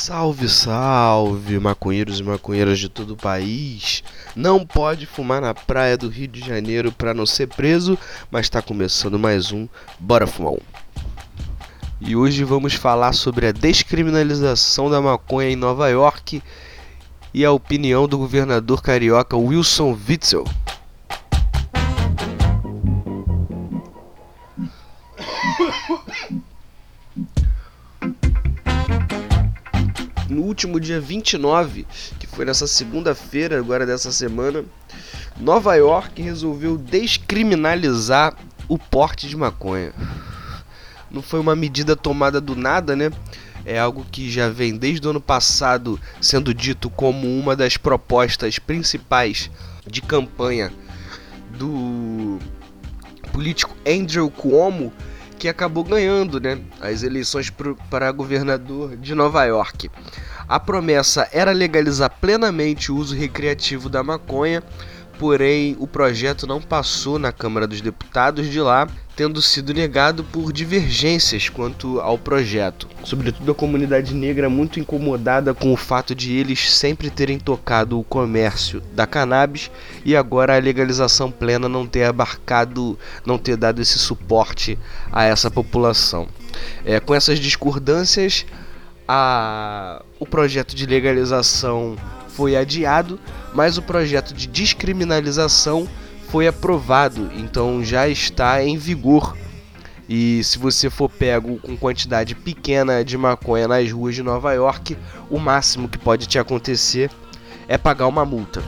Salve, salve, maconheiros e maconheiras de todo o país. Não pode fumar na praia do Rio de Janeiro para não ser preso, mas está começando mais um Bora Fumar um. E hoje vamos falar sobre a descriminalização da maconha em Nova York e a opinião do governador carioca Wilson Witzel. Último dia 29, que foi nessa segunda-feira, agora dessa semana, Nova York resolveu descriminalizar o porte de maconha. Não foi uma medida tomada do nada, né? É algo que já vem desde o ano passado sendo dito como uma das propostas principais de campanha do político Andrew Cuomo que acabou ganhando né, as eleições para governador de Nova York. A promessa era legalizar plenamente o uso recreativo da maconha, porém o projeto não passou na Câmara dos Deputados de lá, tendo sido negado por divergências quanto ao projeto. Sobretudo a comunidade negra muito incomodada com o fato de eles sempre terem tocado o comércio da cannabis e agora a legalização plena não ter abarcado, não ter dado esse suporte a essa população. É, com essas discordâncias, a, o projeto de legalização foi adiado, mas o projeto de descriminalização foi aprovado, então já está em vigor. E se você for pego com quantidade pequena de maconha nas ruas de Nova York, o máximo que pode te acontecer é pagar uma multa.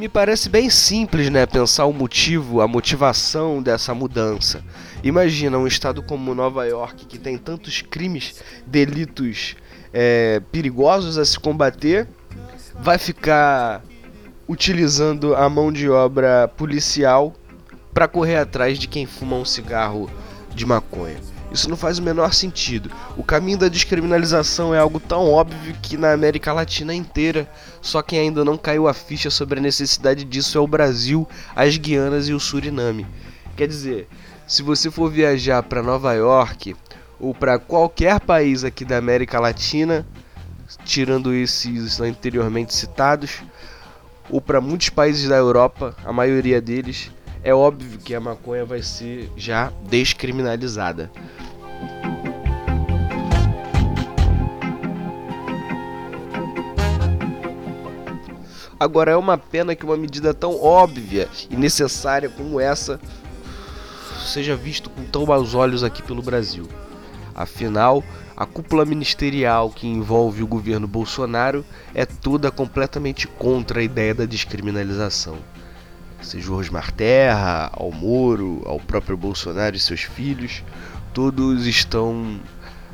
Me parece bem simples, né, pensar o motivo, a motivação dessa mudança. Imagina um estado como Nova York, que tem tantos crimes, delitos é, perigosos a se combater, vai ficar utilizando a mão de obra policial para correr atrás de quem fuma um cigarro de maconha. Isso não faz o menor sentido. O caminho da descriminalização é algo tão óbvio que na América Latina inteira, só quem ainda não caiu a ficha sobre a necessidade disso é o Brasil, as Guianas e o Suriname. Quer dizer, se você for viajar para Nova York ou para qualquer país aqui da América Latina, tirando esses anteriormente citados, ou para muitos países da Europa, a maioria deles, é óbvio que a maconha vai ser já descriminalizada. Agora é uma pena que uma medida tão óbvia e necessária como essa seja visto com tão maus olhos aqui pelo Brasil. Afinal, a cúpula ministerial que envolve o governo Bolsonaro é toda completamente contra a ideia da descriminalização. Seja o Rosmar Terra, ao Moro, ao próprio Bolsonaro e seus filhos, todos estão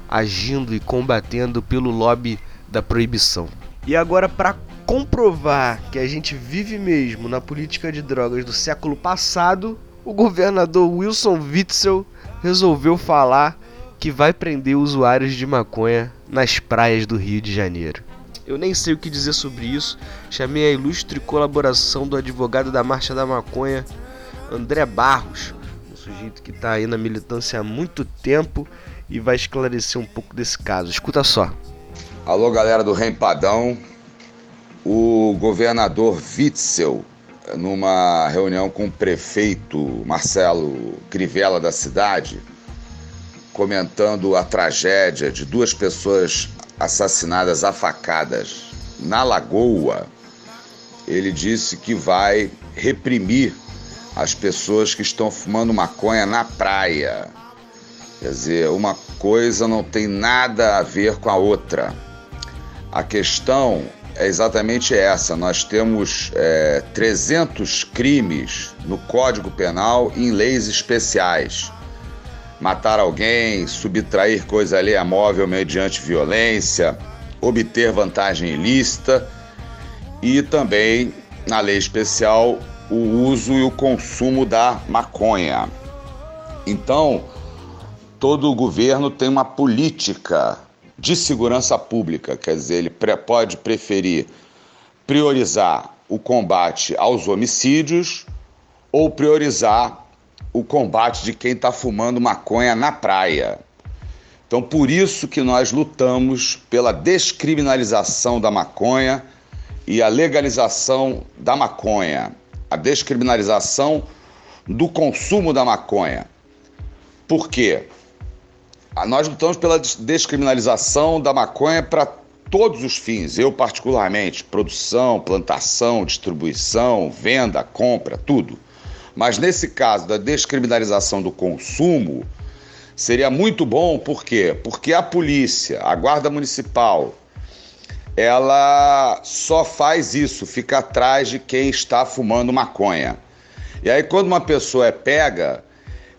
agindo e combatendo pelo lobby da proibição. E agora, para comprovar que a gente vive mesmo na política de drogas do século passado, o governador Wilson Witzel resolveu falar que vai prender usuários de maconha nas praias do Rio de Janeiro. Eu nem sei o que dizer sobre isso. Chamei a ilustre colaboração do advogado da Marcha da Maconha, André Barros, um sujeito que está aí na militância há muito tempo e vai esclarecer um pouco desse caso. Escuta só. Alô, galera do Rempadão. O governador Witzel, numa reunião com o prefeito Marcelo Crivella da cidade, comentando a tragédia de duas pessoas assassinadas a facadas na Lagoa, ele disse que vai reprimir as pessoas que estão fumando maconha na praia. Quer dizer, uma coisa não tem nada a ver com a outra. A questão é exatamente essa: nós temos é, 300 crimes no Código Penal em leis especiais matar alguém, subtrair coisa alheia móvel mediante violência, obter vantagem ilícita e também, na lei especial, o uso e o consumo da maconha. Então, todo o governo tem uma política de segurança pública, quer dizer, ele pode preferir priorizar o combate aos homicídios ou priorizar o combate de quem está fumando maconha na praia. Então, por isso que nós lutamos pela descriminalização da maconha e a legalização da maconha, a descriminalização do consumo da maconha. Por quê? Ah, nós lutamos pela descriminalização da maconha para todos os fins, eu particularmente, produção, plantação, distribuição, venda, compra, tudo. Mas nesse caso da descriminalização do consumo, seria muito bom, por quê? Porque a polícia, a guarda municipal, ela só faz isso, fica atrás de quem está fumando maconha. E aí quando uma pessoa é pega,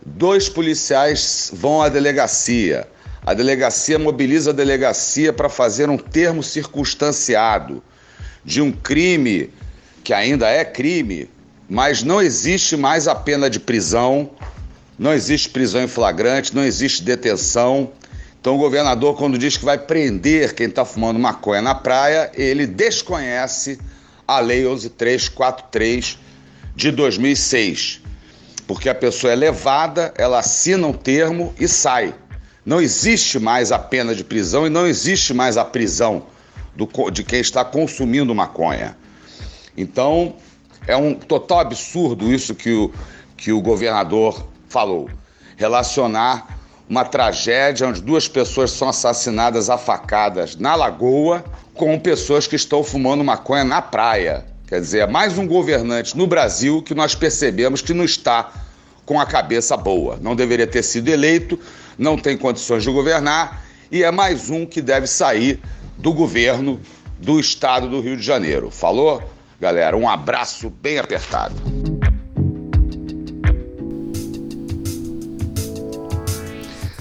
dois policiais vão à delegacia. A delegacia mobiliza a delegacia para fazer um termo circunstanciado de um crime que ainda é crime, mas não existe mais a pena de prisão, não existe prisão em flagrante, não existe detenção. Então o governador, quando diz que vai prender quem está fumando maconha na praia, ele desconhece a Lei 11343 de 2006. Porque a pessoa é levada, ela assina um termo e sai. Não existe mais a pena de prisão e não existe mais a prisão do, de quem está consumindo maconha. Então, é um total absurdo isso que o, que o governador falou. Relacionar uma tragédia onde duas pessoas são assassinadas a facadas na lagoa com pessoas que estão fumando maconha na praia. Quer dizer, é mais um governante no Brasil que nós percebemos que não está com a cabeça boa. Não deveria ter sido eleito, não tem condições de governar e é mais um que deve sair do governo do estado do Rio de Janeiro. Falou? Galera, um abraço bem apertado.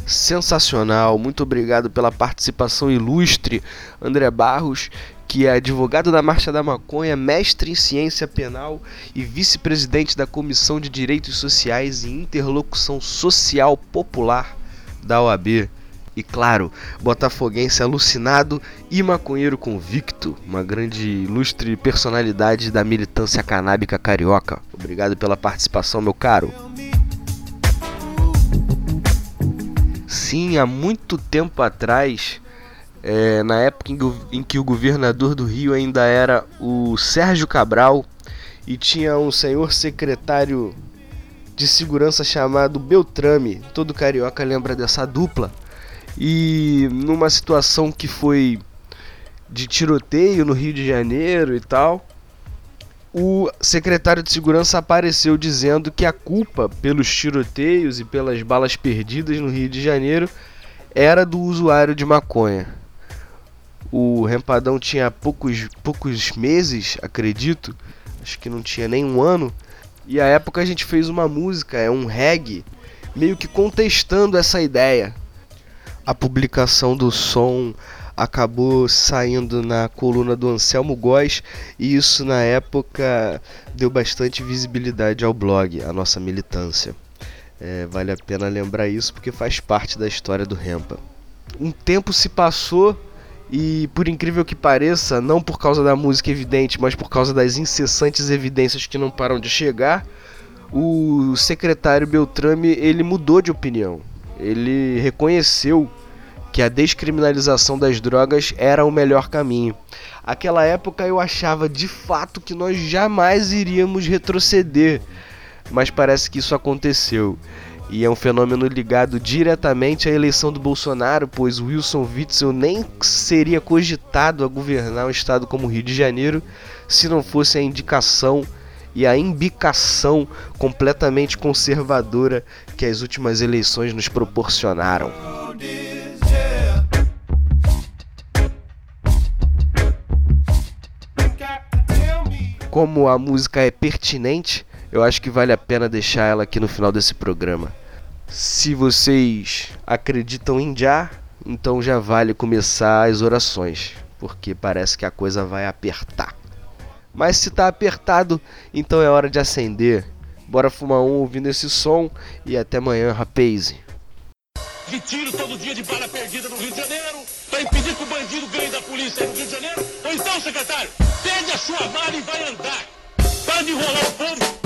Sensacional, muito obrigado pela participação ilustre, André Barros, que é advogado da Marcha da Maconha, mestre em ciência penal e vice-presidente da Comissão de Direitos Sociais e Interlocução Social Popular da OAB. E claro, botafoguense alucinado e maconheiro convicto, uma grande ilustre personalidade da militância canábica carioca. Obrigado pela participação, meu caro. Sim, há muito tempo atrás, é, na época em, que o governador do Rio ainda era o Sérgio Cabral e tinha um senhor secretário de segurança chamado Beltrame. Todo carioca lembra dessa dupla. E numa situação que foi de tiroteio no Rio de Janeiro e tal, o secretário de segurança apareceu dizendo que a culpa pelos tiroteios e pelas balas perdidas no Rio de Janeiro era do usuário de maconha. O Rempadão tinha poucos, poucos meses, acredito, acho que não tinha nem um ano, e à época a gente fez uma música, é um reggae, meio que contestando essa ideia. A publicação do som acabou saindo na coluna do Anselmo Góes e isso na época deu bastante visibilidade ao blog, a nossa militância. É, vale a pena lembrar isso porque faz parte da história do Rempa. Um tempo se passou e por incrível que pareça, não por causa da música evidente, mas por causa das incessantes evidências que não param de chegar, o secretário Beltrame ele mudou de opinião. Ele reconheceu que a descriminalização das drogas era o melhor caminho. Aquela época eu achava de fato que nós jamais iríamos retroceder, mas parece que isso aconteceu. E é um fenômeno ligado diretamente à eleição do Bolsonaro, pois Wilson Witzel nem seria cogitado a governar um estado como o Rio de Janeiro se não fosse a indicação e a imbicação completamente conservadora que as últimas eleições nos proporcionaram. Como a música é pertinente, eu acho que vale a pena deixar ela aqui no final desse programa. Se vocês acreditam em Já, então já vale começar as orações, porque parece que a coisa vai apertar. Mas se tá apertado, então é hora de acender. Bora fumar um ouvindo esse som e até amanhã, rapaz. De tiro todo dia de bala perdida no Rio de Janeiro, para impedir que o bandido ganhe da polícia no Rio de Janeiro. Ou então, secretário, pegue a sua mala e vai andar. Para de enrolar o povo.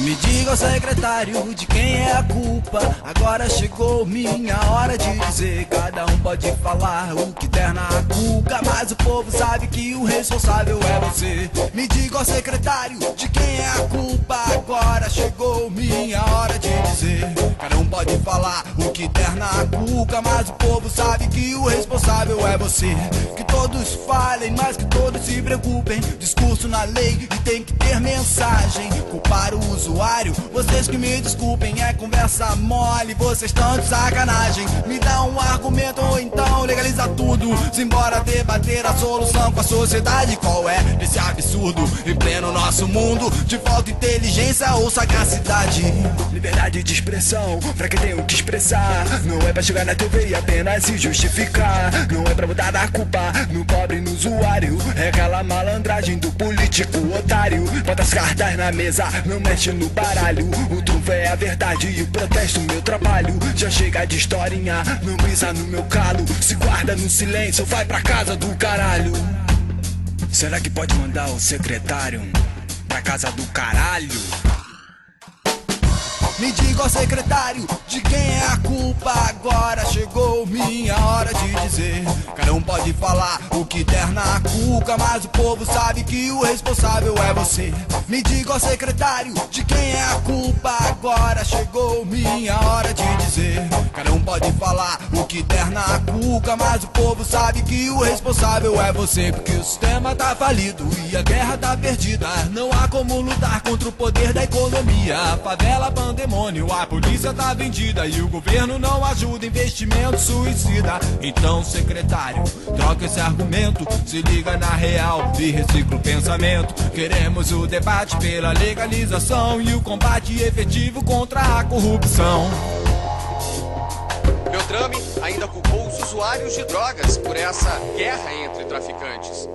Me diga, secretário, de quem é a culpa? Agora chegou minha hora de dizer. Cada um pode falar o que der na cuca, mas o povo sabe que o responsável é você. Me diga, secretário, de cuca, mas o povo sabe que o responsável é você. Que todos falem, mas que todos se preocupem. Discurso na lei e tem que ter mensagem. Culpar o usuário, vocês que me desculpem, é conversa mole, vocês estão de sacanagem. Me dá um argumento ou então legaliza tudo. Simbora debater a solução com a sociedade. Qual é esse absurdo em pleno nosso mundo? De falta inteligência ou sagacidade? Liberdade de expressão, pra quem tem o que expressar. Não é pra chegar na TV e apenas se justificar. Não é pra botar a culpa no pobre, no usuário. É aquela malandragem do político otário. Bota as cartas na mesa, não mexe no baralho. O trunfo é a verdade e o protesto meu trabalho. Já chega de historinha, não pisa no meu calo. Se guarda no silêncio, vai pra casa do caralho. Será que pode mandar o secretário pra casa do caralho? Me diga, ó secretário, de quem é a culpa? Agora chegou minha hora de dizer. Cada um pode falar o que der na cuca, mas o povo sabe que o responsável é você. Me diga, ó secretário, de quem é a culpa? Agora chegou minha hora de dizer. Cada um pode falar o que der na cuca, mas o povo sabe que o responsável é você. Porque o sistema tá falido e a guerra tá perdida. Não há como lutar contra o poder da economia. A favela, pandemia demônio. A polícia tá vendida e o governo não ajuda. Investimento suicida. Então, secretário, troca esse argumento. Se liga na real e recicla o pensamento. Queremos o debate pela legalização e o combate efetivo contra a corrupção. Beltrame ainda culpou os usuários de drogas por essa guerra entre traficantes.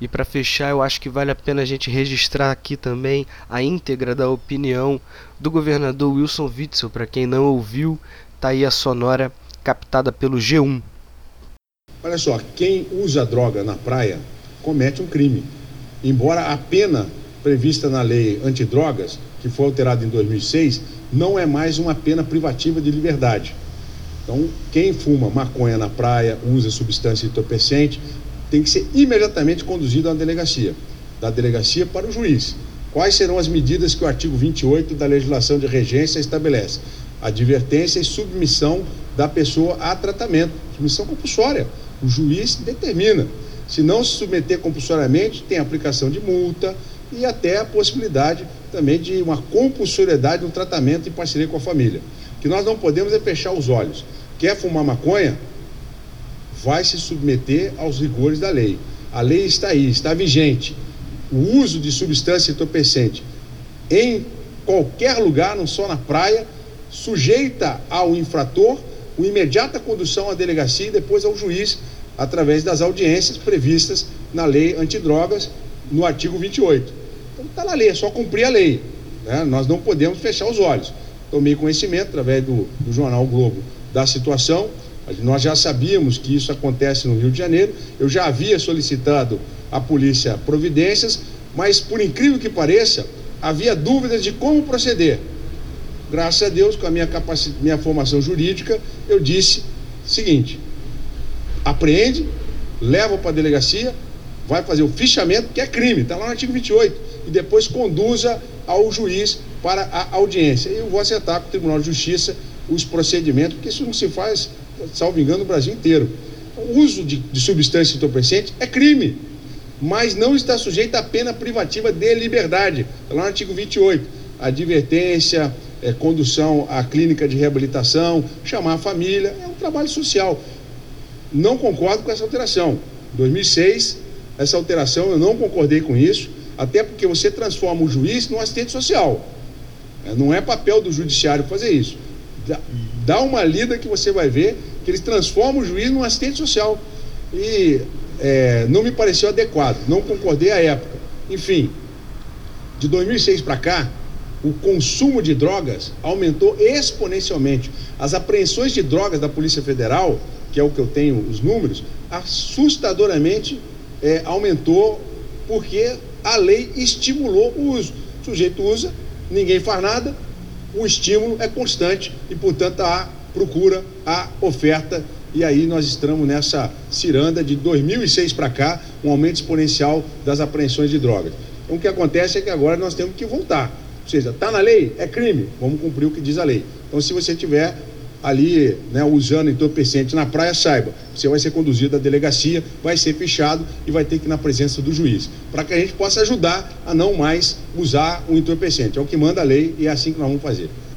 E para fechar, eu acho que vale a pena a gente registrar aqui também a íntegra da opinião do governador Wilson Witzel. Para quem não ouviu, tá aí a sonora captada pelo G1. Olha só, quem usa droga na praia comete um crime. Embora a pena prevista na lei antidrogas, que foi alterada em 2006, não é mais uma pena privativa de liberdade. Então, quem fuma maconha na praia, usa substância entorpecente, tem que ser imediatamente conduzido à delegacia, da delegacia para o juiz. Quais serão as medidas que o artigo 28 da legislação de regência estabelece? Advertência e submissão da pessoa a tratamento, submissão compulsória. O juiz determina. Se não se submeter compulsoriamente, tem aplicação de multa e até a possibilidade também de uma compulsoriedade no tratamento em parceria com a família. O que nós não podemos é fechar os olhos. Quer fumar maconha? Vai se submeter aos rigores da lei. A lei está aí, está vigente. O uso de substância entorpecente em qualquer lugar, não só na praia, sujeita ao infrator o imediata condução à delegacia e depois ao juiz através das audiências previstas na lei antidrogas no artigo 28. Então está na lei, é só cumprir a lei. Né? Nós não podemos fechar os olhos. Tomei conhecimento através do, do jornal Globo da situação nós já sabíamos que isso acontece no Rio de Janeiro, eu já havia solicitado à polícia providências, mas por incrível que pareça, havia dúvidas de como proceder. Graças a Deus, com a minha, capac... minha formação jurídica, eu disse o seguinte: apreende, leva para a delegacia, vai fazer o fichamento, que é crime, está lá no artigo 28, e depois conduza ao juiz para a audiência. E eu vou acertar com o Tribunal de Justiça os procedimentos, porque isso não se faz salvo engano, no Brasil inteiro. O uso de, de substância entorpecente é crime, mas não está sujeito à pena privativa de liberdade. Está lá no artigo 28. Advertência, é, condução à clínica de reabilitação, chamar a família, é um trabalho social. Não concordo com essa alteração. 2006, essa alteração, eu não concordei com isso, até porque você transforma o juiz num assistente social. É, não é papel do judiciário fazer isso. Dá uma lida que você vai ver que eles transformam o juiz num assistente social. E é, não me pareceu adequado, não concordei à época. Enfim, de 2006 para cá, o consumo de drogas aumentou exponencialmente. As apreensões de drogas da Polícia Federal, que é o que eu tenho os números, assustadoramente é, aumentou porque a lei estimulou o uso. O sujeito usa, ninguém faz nada, o estímulo é constante e, portanto, há procura, há oferta. E aí nós estamos nessa ciranda de 2006 para cá, um aumento exponencial das apreensões de drogas. Então, o que acontece é que agora nós temos que voltar. Ou seja, está na lei, é crime, vamos cumprir o que diz a lei. Então, se você tiver ali né, usando entorpecente na praia, saiba, você vai ser conduzido à delegacia, vai ser fichado e vai ter que ir na presença do juiz, para que a gente possa ajudar a não mais usar o entorpecente. É o que manda a lei e é assim que nós vamos fazer.